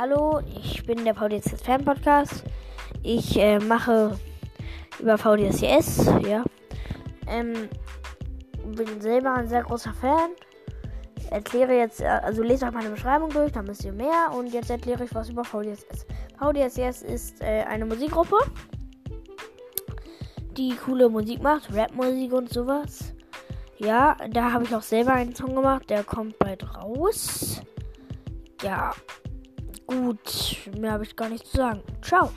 Hallo, ich bin der VDSS Fan Podcast. Ich äh, mache über VDSS, ja. Ähm, bin selber ein sehr großer Fan. Erkläre jetzt, äh, also lese euch meine Beschreibung durch, dann müsst ihr mehr. Und jetzt erkläre ich was über VDSS. VDSS ist äh, eine Musikgruppe, die coole Musik macht, Rapmusik und sowas. Ja, da habe ich auch selber einen Song gemacht, der kommt bald raus. Ja, gut, mehr habe ich gar nicht zu sagen. Ciao.